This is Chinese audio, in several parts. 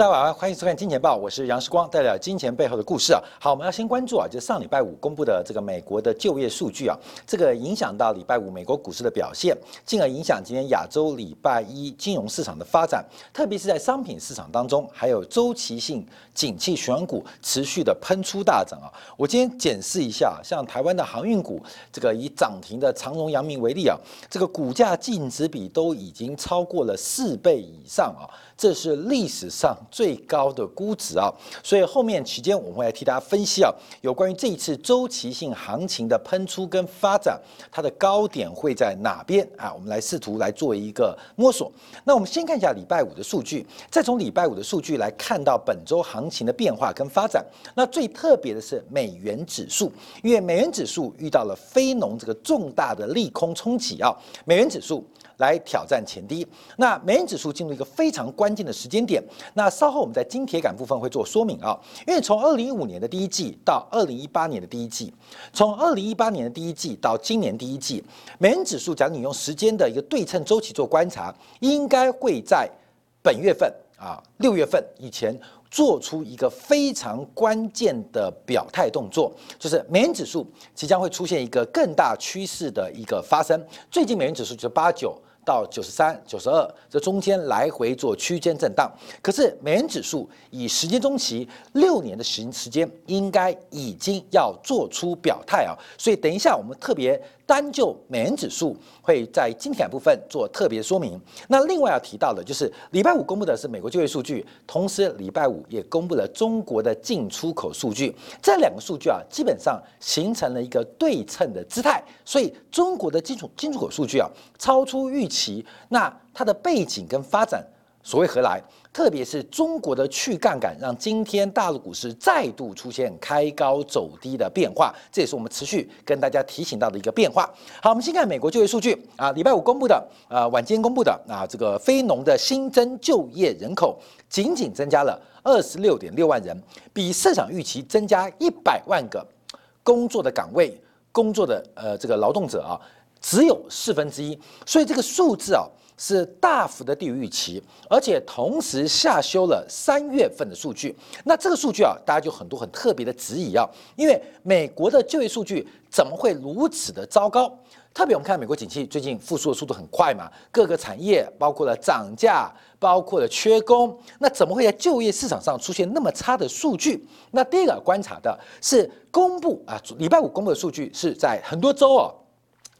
大家晚安，欢迎收看《金钱报》，我是杨世光，带来金钱背后的故事啊。好，我们要先关注啊，就是上礼拜五公布的这个美国的就业数据啊，这个影响到礼拜五美国股市的表现，进而影响今天亚洲礼拜一金融市场的发展，特别是在商品市场当中，还有周期性景气选股持续的喷出大涨啊。我今天检视一下，像台湾的航运股，这个以涨停的长荣、阳明为例啊，这个股价净值比都已经超过了四倍以上啊。这是历史上最高的估值啊，所以后面期间我们会来替大家分析啊，有关于这一次周期性行情的喷出跟发展，它的高点会在哪边啊？我们来试图来做一个摸索。那我们先看一下礼拜五的数据，再从礼拜五的数据来看到本周行情的变化跟发展。那最特别的是美元指数，因为美元指数遇到了非农这个重大的利空冲击啊，美元指数。来挑战前低，那美元指数进入一个非常关键的时间点。那稍后我们在金铁杆部分会做说明啊，因为从二零一五年的第一季到二零一八年的第一季，从二零一八年的第一季到今年第一季，美元指数，假如你用时间的一个对称周期做观察，应该会在本月份啊六月份以前做出一个非常关键的表态动作，就是美元指数即将会出现一个更大趋势的一个发生。最近美元指数就是八九。到九十三、九十二，这中间来回做区间震荡。可是美元指数以时间中期六年的时时间，应该已经要做出表态啊。所以等一下我们特别。单就美元指数会在今天部分做特别说明。那另外要提到的就是礼拜五公布的是美国就业数据，同时礼拜五也公布了中国的进出口数据。这两个数据啊，基本上形成了一个对称的姿态。所以中国的进出进出口数据啊，超出预期。其那它的背景跟发展。所谓何来？特别是中国的去杠杆，让今天大陆股市再度出现开高走低的变化，这也是我们持续跟大家提醒到的一个变化。好，我们先看美国就业数据啊，礼拜五公布的啊，晚间公布的啊，这个非农的新增就业人口仅仅增加了二十六点六万人，比市场预期增加一百万个工作的岗位、工作的呃这个劳动者啊，只有四分之一，所以这个数字啊。是大幅的低于预期，而且同时下修了三月份的数据。那这个数据啊，大家就很多很特别的质疑啊，因为美国的就业数据怎么会如此的糟糕？特别我们看美国景气最近复苏的速度很快嘛，各个产业包括了涨价，包括了缺工，那怎么会在就业市场上出现那么差的数据？那第一个观察的是公布啊，礼拜五公布的数据是在很多州哦。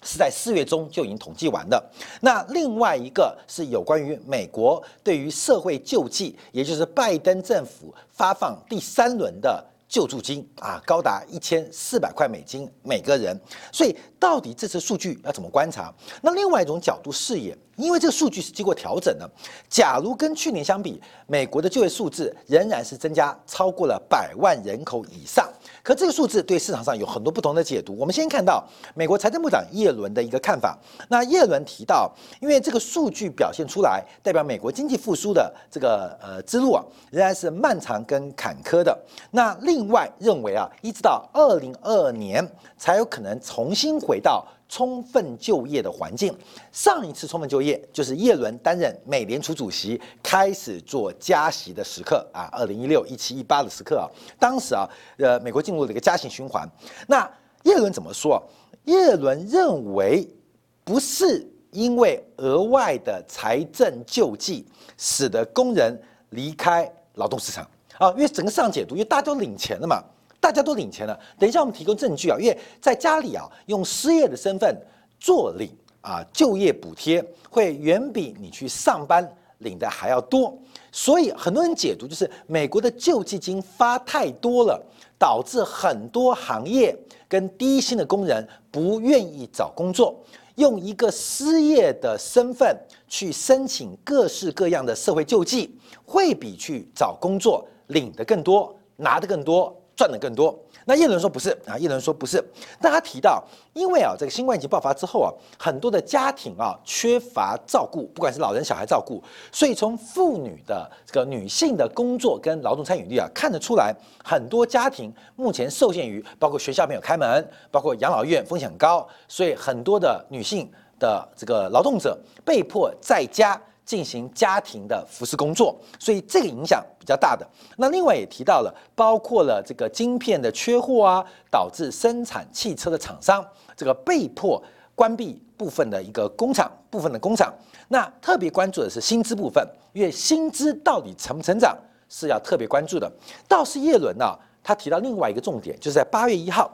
是在四月中就已经统计完的。那另外一个是有关于美国对于社会救济，也就是拜登政府发放第三轮的救助金啊，高达一千四百块美金每个人。所以到底这次数据要怎么观察？那另外一种角度视野，因为这个数据是经过调整的。假如跟去年相比，美国的就业数字仍然是增加超过了百万人口以上。可这个数字对市场上有很多不同的解读。我们先看到美国财政部长耶伦的一个看法。那耶伦提到，因为这个数据表现出来，代表美国经济复苏的这个呃之路啊，仍然是漫长跟坎坷的。那另外认为啊，一直到二零二二年才有可能重新回到。充分就业的环境，上一次充分就业就是耶伦担任美联储主席开始做加息的时刻啊，二零一六、一七、一八的时刻啊，当时啊，呃，美国进入了一个加息循环。那耶伦怎么说？耶伦认为不是因为额外的财政救济使得工人离开劳动市场啊，因为整个上解读，因为大家都领钱了嘛。大家都领钱了，等一下我们提供证据啊，因为在家里啊用失业的身份做领啊就业补贴，会远比你去上班领的还要多，所以很多人解读就是美国的救济金发太多了，导致很多行业跟低薪的工人不愿意找工作，用一个失业的身份去申请各式各样的社会救济，会比去找工作领的更多，拿的更多。赚的更多，那叶伦说不是啊，叶伦说不是。那他提到，因为啊，这个新冠疫情爆发之后啊，很多的家庭啊缺乏照顾，不管是老人小孩照顾，所以从妇女的这个女性的工作跟劳动参与率啊，看得出来，很多家庭目前受限于包括学校没有开门，包括养老院风险高，所以很多的女性的这个劳动者被迫在家。进行家庭的服饰工作，所以这个影响比较大的。那另外也提到了，包括了这个晶片的缺货啊，导致生产汽车的厂商这个被迫关闭部分的一个工厂，部分的工厂。那特别关注的是薪资部分，因为薪资到底成不成长是要特别关注的。倒是叶伦呢，他提到另外一个重点，就是在八月一号，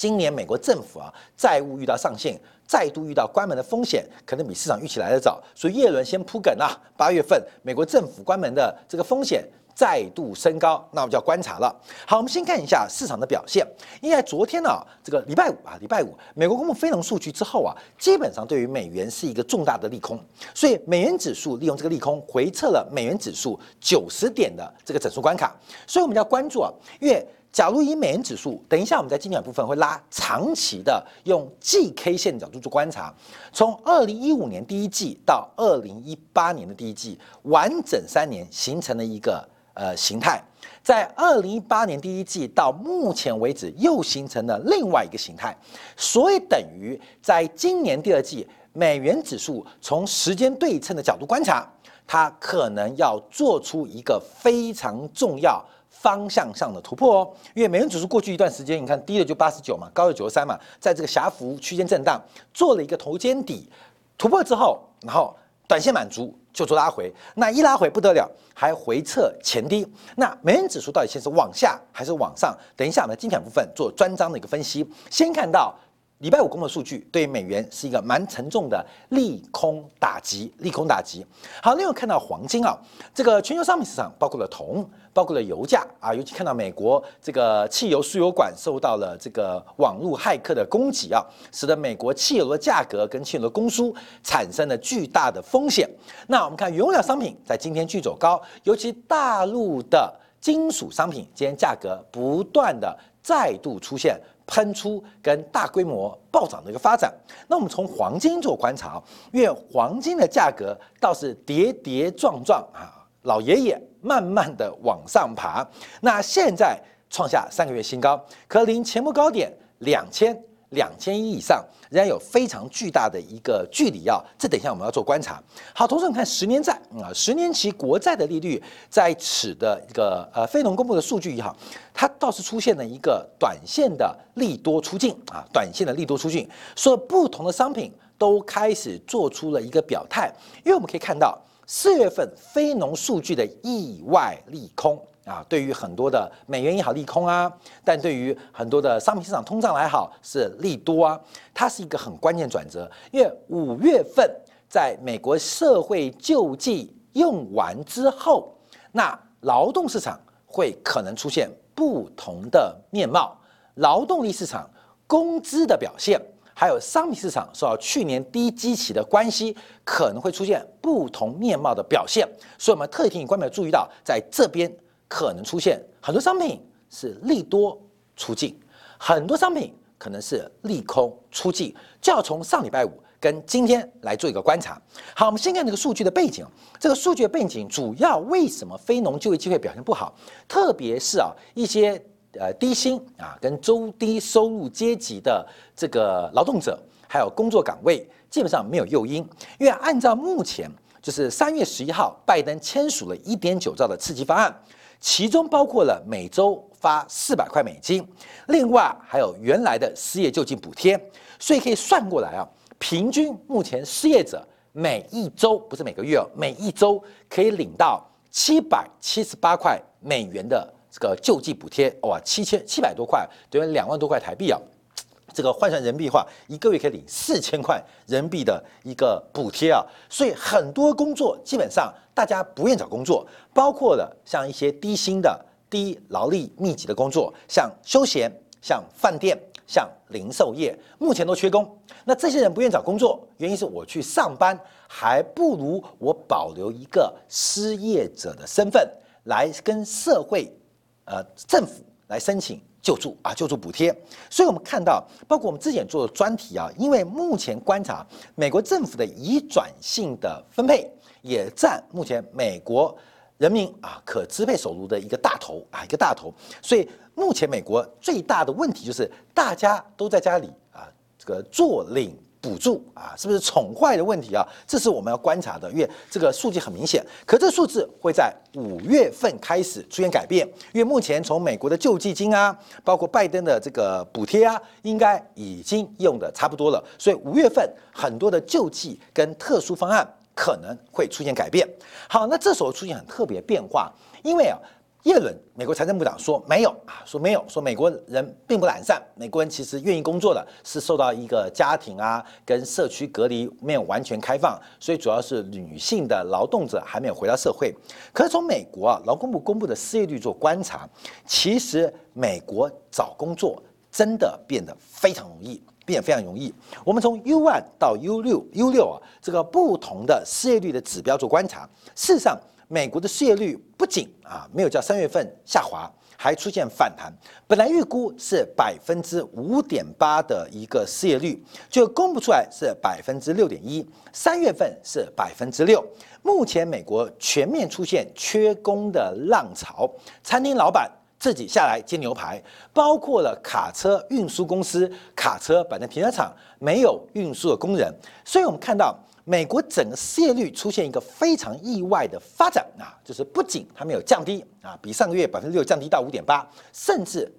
今年美国政府啊债务遇到上限。再度遇到关门的风险，可能比市场预期来得早，所以耶伦先铺梗啊。八月份美国政府关门的这个风险再度升高，那我们就要观察了。好，我们先看一下市场的表现。因为昨天呢，这个礼拜五啊，礼拜五美国公布非农数据之后啊，基本上对于美元是一个重大的利空，所以美元指数利用这个利空回撤了美元指数九十点的这个整数关卡，所以我们要关注啊，因为。假如以美元指数，等一下我们在经典部分会拉长期的用季 K 线角度做观察，从二零一五年第一季到二零一八年的第一季，完整三年形成了一个呃形态，在二零一八年第一季到目前为止又形成了另外一个形态，所以等于在今年第二季，美元指数从时间对称的角度观察，它可能要做出一个非常重要。方向上的突破哦，因为美元指数过去一段时间，你看低的就八十九嘛，高的九十三嘛，在这个狭幅区间震荡，做了一个头肩底突破之后，然后短线满足就做拉回，那一拉回不得了，还回撤前低。那美元指数到底现在是往下还是往上？等一下我们精选部分做专章的一个分析。先看到。礼拜五公布的数据对美元是一个蛮沉重的利空打击，利空打击。好，另外看到黄金啊，这个全球商品市场包括了铜，包括了油价啊，尤其看到美国这个汽油输油管受到了这个网络骇客的攻击啊，使得美国汽油的价格跟汽油的供输产生了巨大的风险。那我们看原料商品在今天巨走高，尤其大陆的金属商品今天价格不断的再度出现。喷出跟大规模暴涨的一个发展，那我们从黄金做观察，因为黄金的价格倒是跌跌撞撞啊，老爷爷慢慢的往上爬，那现在创下三个月新高，可离前波高点两千。两千亿以上，仍然有非常巨大的一个距离啊！这等一下我们要做观察。好，同时我们看十年债啊，十年期国债的利率在此的一个呃非农公布的数据也好，它倒是出现了一个短线的利多出境啊，短线的利多出境，所以不同的商品都开始做出了一个表态，因为我们可以看到四月份非农数据的意外利空。啊，对于很多的美元也好利空啊，但对于很多的商品市场通胀来好是利多啊，它是一个很关键转折。因为五月份在美国社会救济用完之后，那劳动市场会可能出现不同的面貌，劳动力市场工资的表现，还有商品市场受到去年低基期的关系，可能会出现不同面貌的表现。所以，我们特提醒观众注意到，在这边。可能出现很多商品是利多出境，很多商品可能是利空出境，就要从上礼拜五跟今天来做一个观察。好，我们先看这个数据的背景。这个数据的背景主要为什么非农就业机会表现不好？特别是啊一些呃低薪啊跟中低收入阶级的这个劳动者，还有工作岗位基本上没有诱因，因为按照目前就是三月十一号拜登签署了一点九兆的刺激方案。其中包括了每周发四百块美金，另外还有原来的失业救济补贴，所以可以算过来啊，平均目前失业者每一周不是每个月哦，每一周可以领到七百七十八块美元的这个救济补贴，哇，七千七百多块，等于两万多块台币啊。这个换算人民币的话，一个月可以领四千块人民币的一个补贴啊，所以很多工作基本上大家不愿找工作，包括了像一些低薪的、低劳力密集的工作，像休闲、像饭店、像零售业，目前都缺工。那这些人不愿找工作，原因是我去上班，还不如我保留一个失业者的身份来跟社会、呃政府来申请。救助啊，救助补贴，所以我们看到，包括我们之前做的专题啊，因为目前观察美国政府的移转性的分配，也占目前美国人民啊可支配收入的一个大头啊，一个大头。所以目前美国最大的问题就是大家都在家里啊，这个坐领补助啊，是不是宠坏的问题啊？这是我们要观察的，因为这个数据很明显。可这数字会在五月份开始出现改变，因为目前从美国的救济金啊，包括拜登的这个补贴啊，应该已经用的差不多了。所以五月份很多的救济跟特殊方案可能会出现改变。好，那这时候出现很特别变化，因为啊。耶伦，美国财政部长说没有啊，说没有，说美国人并不懒散，美国人其实愿意工作的，是受到一个家庭啊跟社区隔离没有完全开放，所以主要是女性的劳动者还没有回到社会。可是从美国啊劳工部公布的失业率做观察，其实美国找工作真的变得非常容易，变得非常容易。我们从 U one 到 U 六 U 六啊这个不同的失业率的指标做观察，事实上。美国的失业率不仅啊没有叫三月份下滑，还出现反弹。本来预估是百分之五点八的一个失业率，就公布出来是百分之六点一。三月份是百分之六。目前美国全面出现缺工的浪潮，餐厅老板自己下来煎牛排，包括了卡车运输公司，卡车摆在停车场没有运输的工人，所以我们看到。美国整个失业率出现一个非常意外的发展啊，就是不仅它没有降低啊，比上个月百分之六降低到五点八，甚至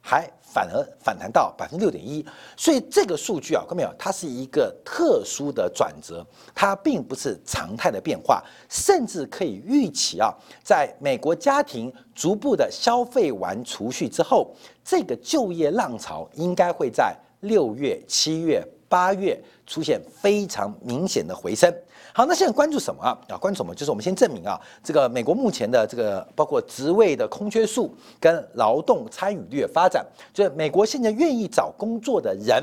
还反而反弹到百分之六点一。所以这个数据啊，看到没有？它是一个特殊的转折，它并不是常态的变化，甚至可以预期啊，在美国家庭逐步的消费完储蓄之后，这个就业浪潮应该会在六月、七月。八月出现非常明显的回升。好，那现在关注什么啊？啊，关注什么？就是我们先证明啊，这个美国目前的这个包括职位的空缺数跟劳动参与率的发展，就是美国现在愿意找工作的人。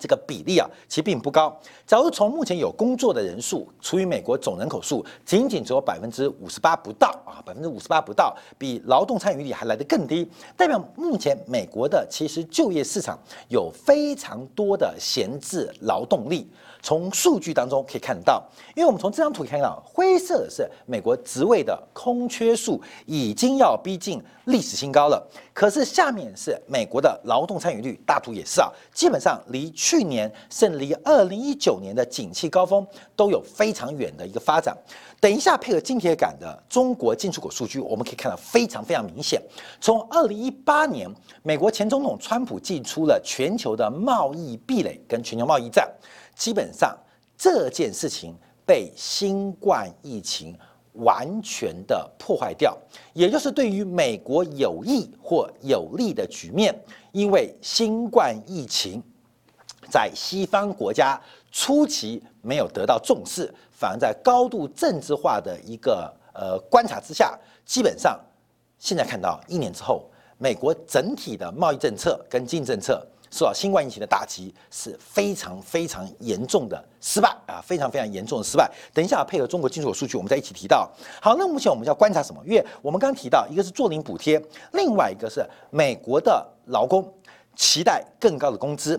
这个比例啊，其实并不高。假如从目前有工作的人数除以美国总人口数，仅仅只有百分之五十八不到啊，百分之五十八不到，比劳动参与率还来得更低，代表目前美国的其实就业市场有非常多的闲置劳动力。从数据当中可以看到，因为我们从这张图看到，灰色的是美国职位的空缺数已经要逼近历史新高了。可是下面是美国的劳动参与率，大图也是啊，基本上离去年甚至离二零一九年的景气高峰都有非常远的一个发展。等一下配合金铁杆的中国进出口数据，我们可以看到非常非常明显。从二零一八年，美国前总统川普进出了全球的贸易壁垒跟全球贸易战。基本上这件事情被新冠疫情完全的破坏掉，也就是对于美国有益或有利的局面，因为新冠疫情在西方国家初期没有得到重视，反而在高度政治化的一个呃观察之下，基本上现在看到一年之后，美国整体的贸易政策跟经济政策。受到新冠疫情的打击是非常非常严重的失败啊，非常非常严重的失败。等一下配合中国进出口数据，我们再一起提到。好，那目前我们要观察什么？因为我们刚刚提到，一个是做零补贴，另外一个是美国的劳工期待更高的工资。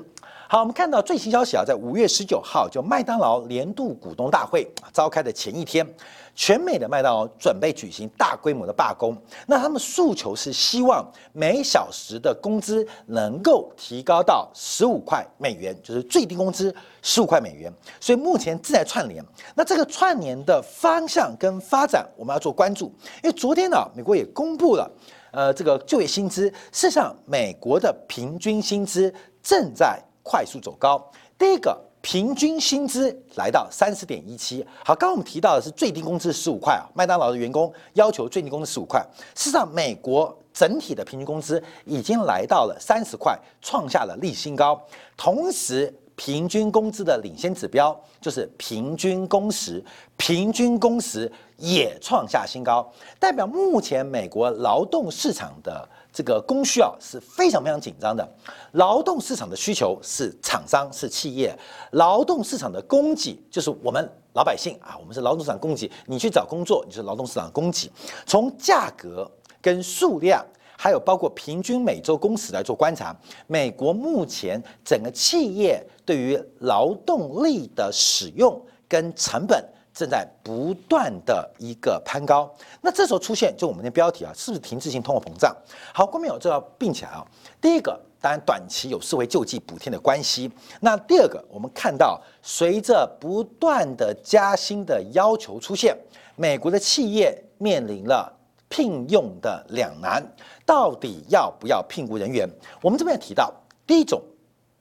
好，我们看到最新消息啊，在五月十九号，就麦当劳年度股东大会召开的前一天，全美的麦当劳准备举行大规模的罢工。那他们诉求是希望每小时的工资能够提高到十五块美元，就是最低工资十五块美元。所以目前正在串联。那这个串联的方向跟发展，我们要做关注。因为昨天呢，美国也公布了，呃，这个就业薪资，事实上，美国的平均薪资正在。快速走高，第一个平均薪资来到三十点一七。好，刚刚我们提到的是最低工资十五块啊，麦当劳的员工要求最低工资十五块。事实上，美国整体的平均工资已经来到了三十块，创下了历史新高。同时，平均工资的领先指标就是平均工时，平均工时也创下新高，代表目前美国劳动市场的。这个供需啊是非常非常紧张的，劳动市场的需求是厂商是企业，劳动市场的供给就是我们老百姓啊，我们是劳动市场供给，你去找工作你是劳动市场供给。从价格跟数量，还有包括平均每周工时来做观察，美国目前整个企业对于劳动力的使用跟成本。正在不断的一个攀高，那这时候出现就我们的标题啊，是不是停滞性通货膨胀？好，后面有这要并起来啊。第一个当然短期有社会救济补贴的关系。那第二个，我们看到随着不断的加薪的要求出现，美国的企业面临了聘用的两难，到底要不要聘雇人员？我们这边也提到，第一种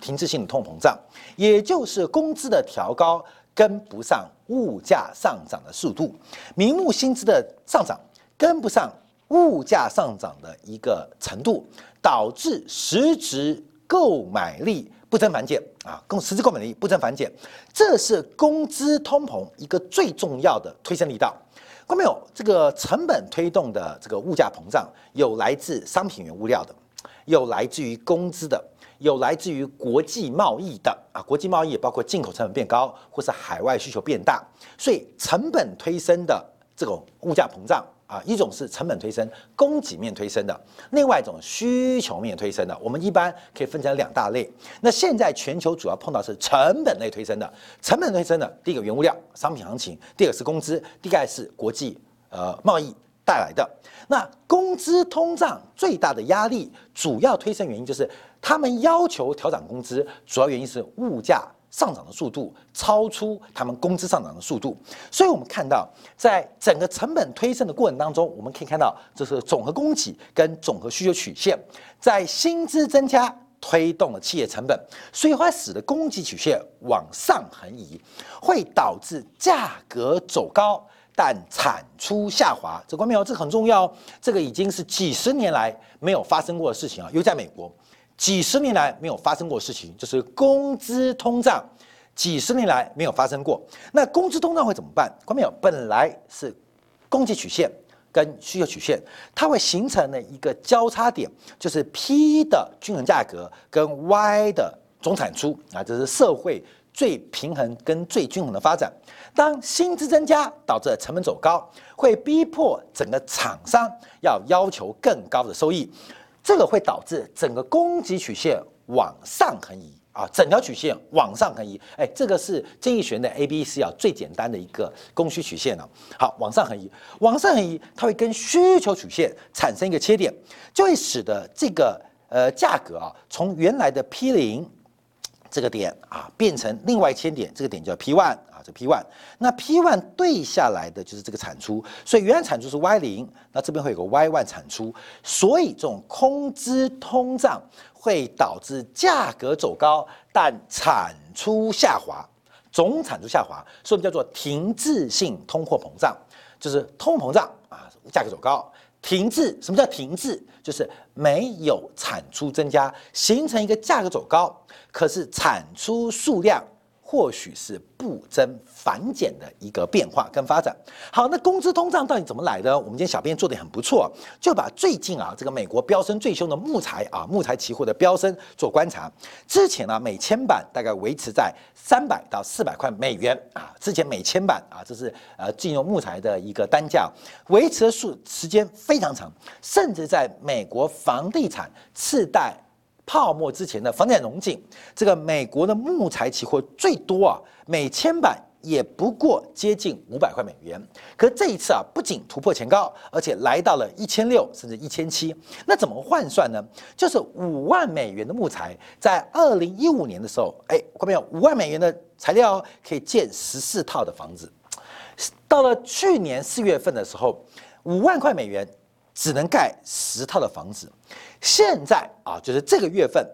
停滞性的通膨胀，也就是工资的调高跟不上物价上涨的速度，明目薪资的上涨跟不上。物价上涨的一个程度，导致实质购买力不增反减啊，供实质购买力不增反减，这是工资通膨一个最重要的推升力道。看到没有？这个成本推动的这个物价膨胀，有来自商品原物料的，有来自于工资的，有来自于国际贸易的啊。国际贸易也包括进口成本变高，或是海外需求变大，所以成本推升的这种物价膨胀。啊，一种是成本推升、供给面推升的，另外一种需求面推升的。我们一般可以分成两大类。那现在全球主要碰到是成本类推升的，成本推升的，第一个原物料、商品行情，第二个是工资，第二是国际呃贸易带来的。那工资通胀最大的压力，主要推升原因就是他们要求调涨工资，主要原因是物价。上涨的速度超出他们工资上涨的速度，所以我们看到，在整个成本推升的过程当中，我们可以看到这是总和供给跟总和需求曲线，在薪资增加推动了企业成本，所以会使得供给曲线往上横移，会导致价格走高，但产出下滑。这关没有？这很重要，这个已经是几十年来没有发生过的事情啊，又在美国。几十年来没有发生过的事情，就是工资通胀，几十年来没有发生过。那工资通胀会怎么办？关没有？本来是供给曲线跟需求曲线，它会形成了一个交叉点，就是 P 的均衡价格跟 Y 的总产出啊，这是社会最平衡跟最均衡的发展。当薪资增加导致成本走高，会逼迫整个厂商要要求更高的收益。这个会导致整个供给曲线往上横移啊，整条曲线往上横移。哎，这个是经济学的 A B C 啊，最简单的一个供需曲线了。好，往上横移，往上横移，它会跟需求曲线产生一个切点，就会使得这个呃价格啊，从原来的 P 零这个点啊，变成另外一千点，这个点叫 P one 啊，这。P one，那 P one 对下来的就是这个产出，所以原来产出是 Y 零，那这边会有个 Y one 产出，所以这种空资通胀会导致价格走高，但产出下滑，总产出下滑，所以我们叫做停滞性通货膨胀，就是通货膨胀啊，价格走高，停滞，什么叫停滞？就是没有产出增加，形成一个价格走高，可是产出数量。或许是不增反减的一个变化跟发展。好，那工资通胀到底怎么来的？我们今天小编做的很不错，就把最近啊这个美国飙升最凶的木材啊木材期货的飙升做观察。之前呢每千板大概维持在三百到四百块美元啊，之前每千板啊这是呃进入木材的一个单价，维持的数时间非常长，甚至在美国房地产次贷。泡沫之前的房产融景，这个美国的木材期货最多啊，每千板也不过接近五百块美元。可这一次啊，不仅突破前高，而且来到了一千六甚至一千七。那怎么换算呢？就是五万美元的木材，在二零一五年的时候，哎，看到没有？五万美元的材料可以建十四套的房子。到了去年四月份的时候，五万块美元。只能盖十套的房子，现在啊，就是这个月份，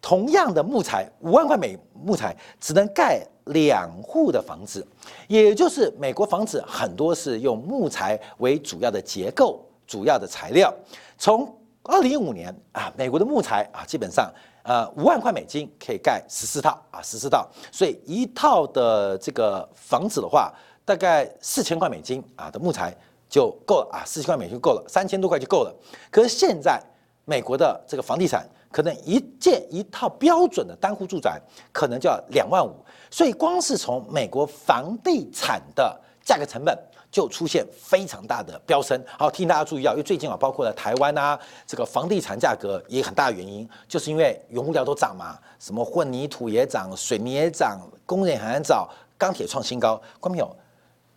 同样的木材五万块美木材只能盖两户的房子，也就是美国房子很多是用木材为主要的结构、主要的材料。从二零一五年啊，美国的木材啊，基本上呃五万块美金可以盖十四套啊，十四套，所以一套的这个房子的话，大概四千块美金啊的木材。就够了啊，四千块美金就够了，三千多块就够了。可是现在美国的这个房地产，可能一建一套标准的单户住宅，可能就要两万五。所以光是从美国房地产的价格成本就出现非常大的飙升。好，提醒大家注意啊，因为最近啊，包括了台湾啊，这个房地产价格也很大原因，就是因为原物料都涨嘛，什么混凝土也涨，水泥也涨，工人还涨，钢铁创新高，关没有？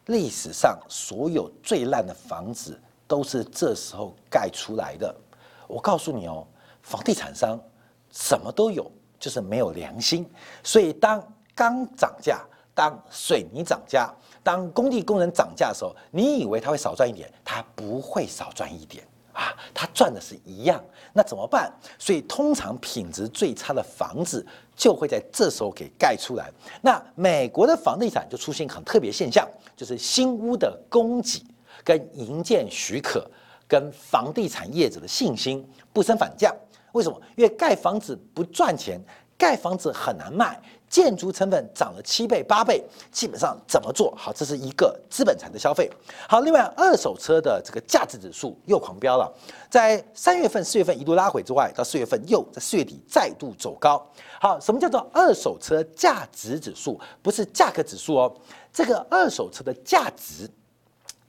历史上所有最烂的房子都是这时候盖出来的。我告诉你哦，房地产商什么都有，就是没有良心。所以当钢涨价，当水泥涨价，当工地工人涨价的时候，你以为他会少赚一点，他不会少赚一点啊，他赚的是一样。那怎么办？所以通常品质最差的房子就会在这时候给盖出来。那美国的房地产就出现很特别现象，就是新屋的供给跟营建许可跟房地产业者的信心不升反降。为什么？因为盖房子不赚钱，盖房子很难卖。建筑成本涨了七倍八倍，基本上怎么做好？这是一个资本产的消费。好，另外二手车的这个价值指数又狂飙了，在三月份、四月份一度拉回之外，到四月份又在四月底再度走高。好，什么叫做二手车价值指数？不是价格指数哦，这个二手车的价值，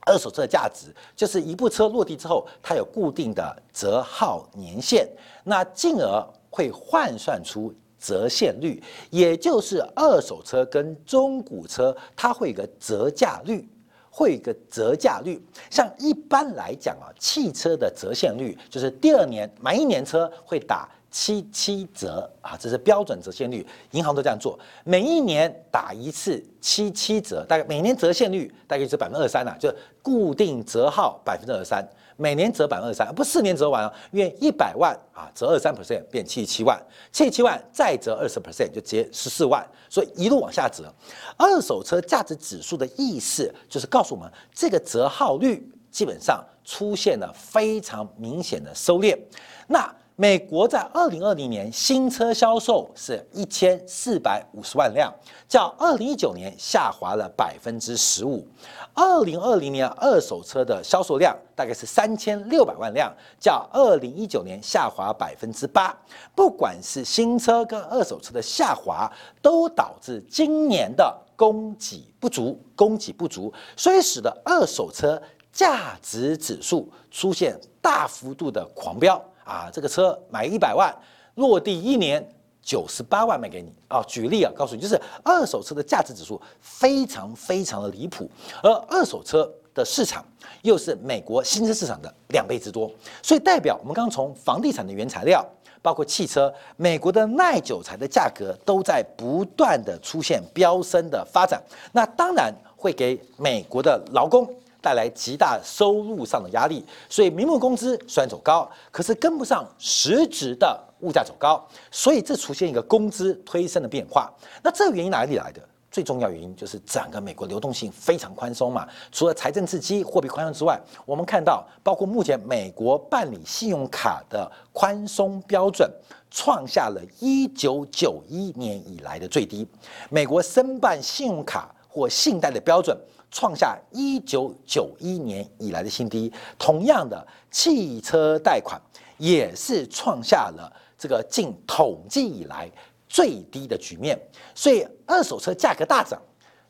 二手车的价值就是一部车落地之后，它有固定的折号年限，那进而会换算出。折现率，也就是二手车跟中古车，它会有个折价率，会有个折价率。像一般来讲啊，汽车的折现率就是第二年买一年车会打七七折啊，这是标准折现率，银行都这样做，每一年打一次七七折，大概每年折现率大概是百分之二三呐，就固定折号百分之二三。每年折百分之二三，不四年折完啊，因为一百万啊折二三 percent 变七十七万，七十七万再折二十 percent 就直接十四万，所以一路往下折。二手车价值指数的意思就是告诉我们，这个折号率基本上出现了非常明显的收敛。那美国在二零二零年新车销售是一千四百五十万辆，较二零一九年下滑了百分之十五。二零二零年二手车的销售量大概是三千六百万辆，较二零一九年下滑百分之八。不管是新车跟二手车的下滑，都导致今年的供给不足，供给不足，所以使得二手车价值指数出现大幅度的狂飙。啊，这个车买一百万，落地一年九十八万卖给你啊！举例啊，告诉你，就是二手车的价值指数非常非常的离谱，而二手车的市场又是美国新车市场的两倍之多，所以代表我们刚从房地产的原材料，包括汽车，美国的耐久材的价格都在不断的出现飙升的发展，那当然会给美国的劳工。带来极大收入上的压力，所以名目工资虽然走高，可是跟不上实质的物价走高，所以这出现一个工资推升的变化。那这个原因哪里来的？最重要原因就是整个美国流动性非常宽松嘛。除了财政刺激、货币宽松之外，我们看到包括目前美国办理信用卡的宽松标准创下了一九九一年以来的最低。美国申办信用卡或信贷的标准。创下一九九一年以来的新低。同样的，汽车贷款也是创下了这个近统计以来最低的局面。所以，二手车价格大涨，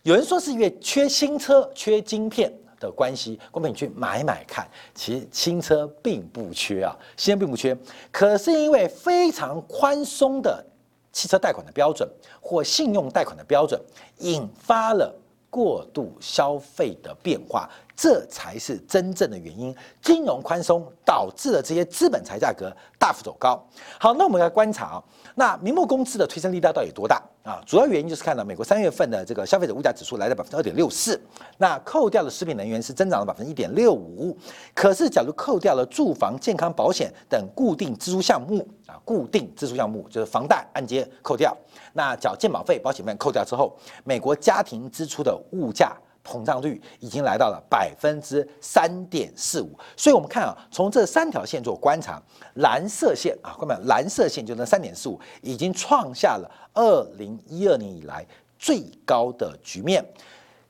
有人说是因为缺新车、缺晶片的关系。公平，你去买买看，其实新车并不缺啊，新车并不缺。可是因为非常宽松的汽车贷款的标准或信用贷款的标准，引发了。过度消费的变化，这才是真正的原因。金融宽松导致了这些资本财价格大幅走高。好，那我们来观察啊，那名目工资的推升力道到底有多大啊？主要原因就是看到美国三月份的这个消费者物价指数来到百分之二点六四，那扣掉了食品能源是增长了百分之一点六五。可是，假如扣掉了住房、健康保险等固定支出项目啊，固定支出项目就是房贷按揭扣掉。那缴健保费、保险费扣掉之后，美国家庭支出的物价膨胀率已经来到了百分之三点四五。所以，我们看啊，从这三条线做观察，蓝色线啊，各位，蓝色线就那三点四五，已经创下了二零一二年以来最高的局面。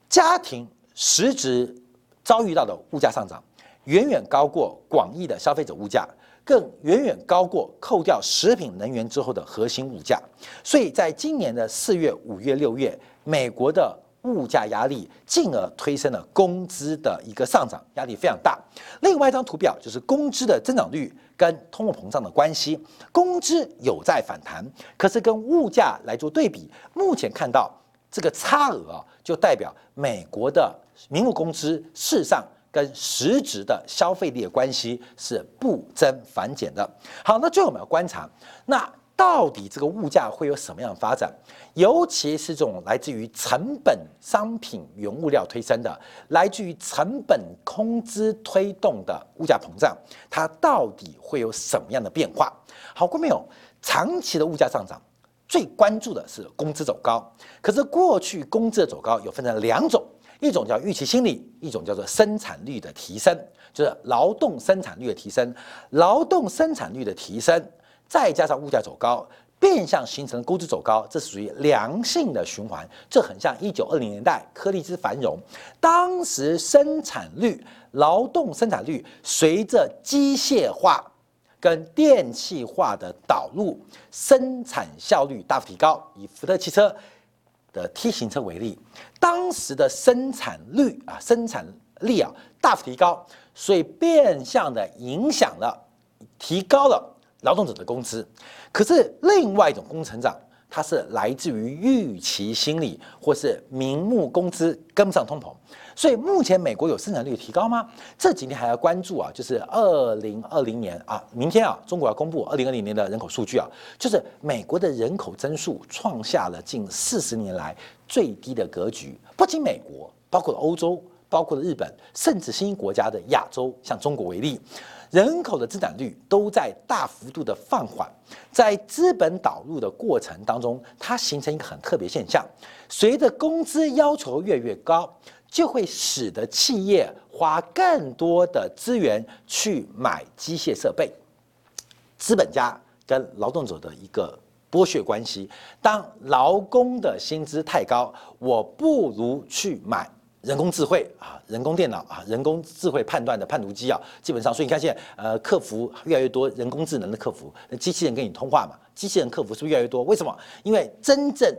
家庭实质遭遇到的物价上涨，远远高过广义的消费者物价。更远远高过扣掉食品能源之后的核心物价，所以在今年的四月、五月、六月，美国的物价压力进而推升了工资的一个上涨，压力非常大。另外一张图表就是工资的增长率跟通货膨胀的关系，工资有在反弹，可是跟物价来做对比，目前看到这个差额啊，就代表美国的名目工资事实上。跟实质的消费力的关系是不增反减的。好，那最后我们要观察，那到底这个物价会有什么样的发展？尤其是这种来自于成本商品原物料推升的，来自于成本工资推动的物价膨胀，它到底会有什么样的变化？好过没有？长期的物价上涨，最关注的是工资走高。可是过去工资的走高有分成两种，一种叫预期心理，一种叫做生产率的提升，就是劳动生产率的提升。劳动生产率的提升，再加上物价走高。变相形成工资走高，这属于良性的循环。这很像一九二零年代颗粒之繁荣，当时生产率、劳动生产率随着机械化跟电气化的导入，生产效率大幅提高。以福特汽车的 T 型车为例，当时的生产率啊，生产力啊大幅提高，所以变相的影响了，提高了。劳动者的工资，可是另外一种工程长，它是来自于预期心理，或是名目工资跟不上通膨。所以目前美国有生产率提高吗？这几天还要关注啊，就是二零二零年啊，明天啊，中国要公布二零二零年的人口数据啊，就是美国的人口增速创下了近四十年来最低的格局。不仅美国，包括了欧洲，包括了日本，甚至新兴国家的亚洲，像中国为例。人口的增长率都在大幅度的放缓，在资本导入的过程当中，它形成一个很特别现象：随着工资要求越来越高，就会使得企业花更多的资源去买机械设备。资本家跟劳动者的一个剥削关系，当劳工的薪资太高，我不如去买。人工智慧啊，人工电脑啊，人工智慧判断的判读机啊，基本上，所以你看现在，呃，客服越来越多，人工智能的客服，机器人跟你通话嘛，机器人客服是不是越来越多？为什么？因为真正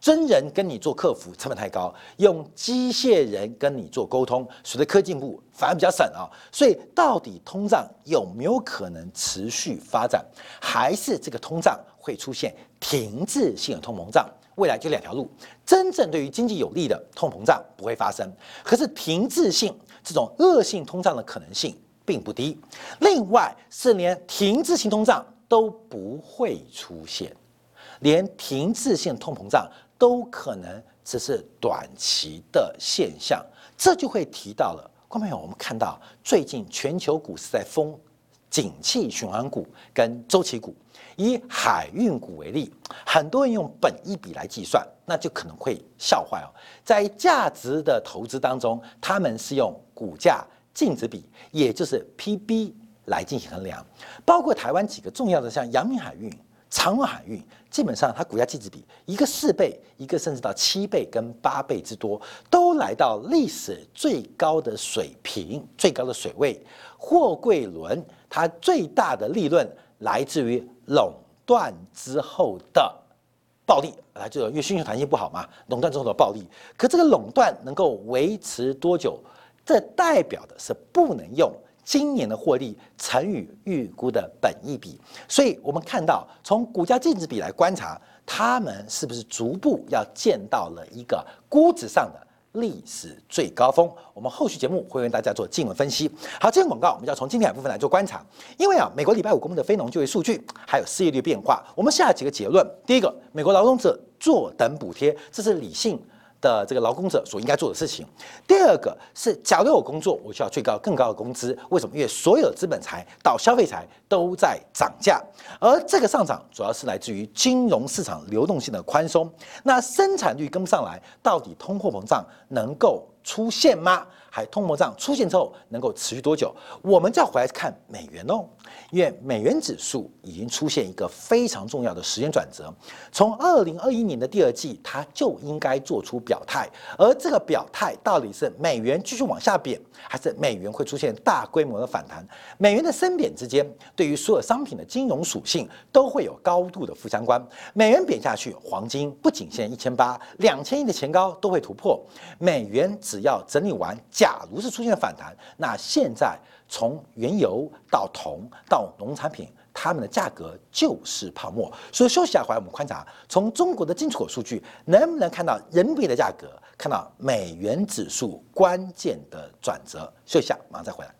真人跟你做客服成本太高，用机械人跟你做沟通，随着科技进步反而比较省啊。所以到底通胀有没有可能持续发展，还是这个通胀会出现停滞性的通膨胀？未来就两条路，真正对于经济有利的通膨胀不会发生，可是停滞性这种恶性通胀的可能性并不低。另外是连停滞性通胀都不会出现，连停滞性通膨胀都可能只是短期的现象，这就会提到了。观众朋友，我们看到最近全球股市在封景气循环股跟周期股。以海运股为例，很多人用本一比来计算，那就可能会笑坏哦。在价值的投资当中，他们是用股价净值比，也就是 PB 来进行衡量。包括台湾几个重要的，像阳明海运、长荣海运，基本上它股价净值比一个四倍，一个甚至到七倍跟八倍之多，都来到历史最高的水平、最高的水位。货柜轮它最大的利润来自于。垄断之后的暴利，来就因为需求弹性不好嘛，垄断之后的暴利。可这个垄断能够维持多久？这代表的是不能用今年的获利乘以预估的本益比。所以我们看到，从股价净值比来观察，他们是不是逐步要见到了一个估值上的。历史最高峰，我们后续节目会为大家做进一步分析。好，这个广告我们就要从今天部分来做观察，因为啊，美国礼拜五公布的非农就业数据，还有失业率变化，我们下几个结论。第一个，美国劳动者坐等补贴，这是理性。的这个劳工者所应该做的事情。第二个是，假如我工作，我需要最高更高的工资。为什么？因为所有资本财到消费财都在涨价，而这个上涨主要是来自于金融市场流动性的宽松。那生产率跟不上来，到底通货膨胀能够出现吗？通货膨胀出现之后能够持续多久？我们就要回来看美元哦。因为美元指数已经出现一个非常重要的时间转折，从二零二一年的第二季，它就应该做出表态，而这个表态到底是美元继续往下贬，还是美元会出现大规模的反弹？美元的升贬之间，对于所有商品的金融属性都会有高度的负相关。美元贬下去，黄金不仅限一千八、两千亿的前高都会突破。美元只要整理完，假如是出现反弹，那现在。从原油到铜到农产品，它们的价格就是泡沫。所以休息一下回来，我们观察从中国的进出口数据，能不能看到人民币的价格，看到美元指数关键的转折。休息一下，马上再回来。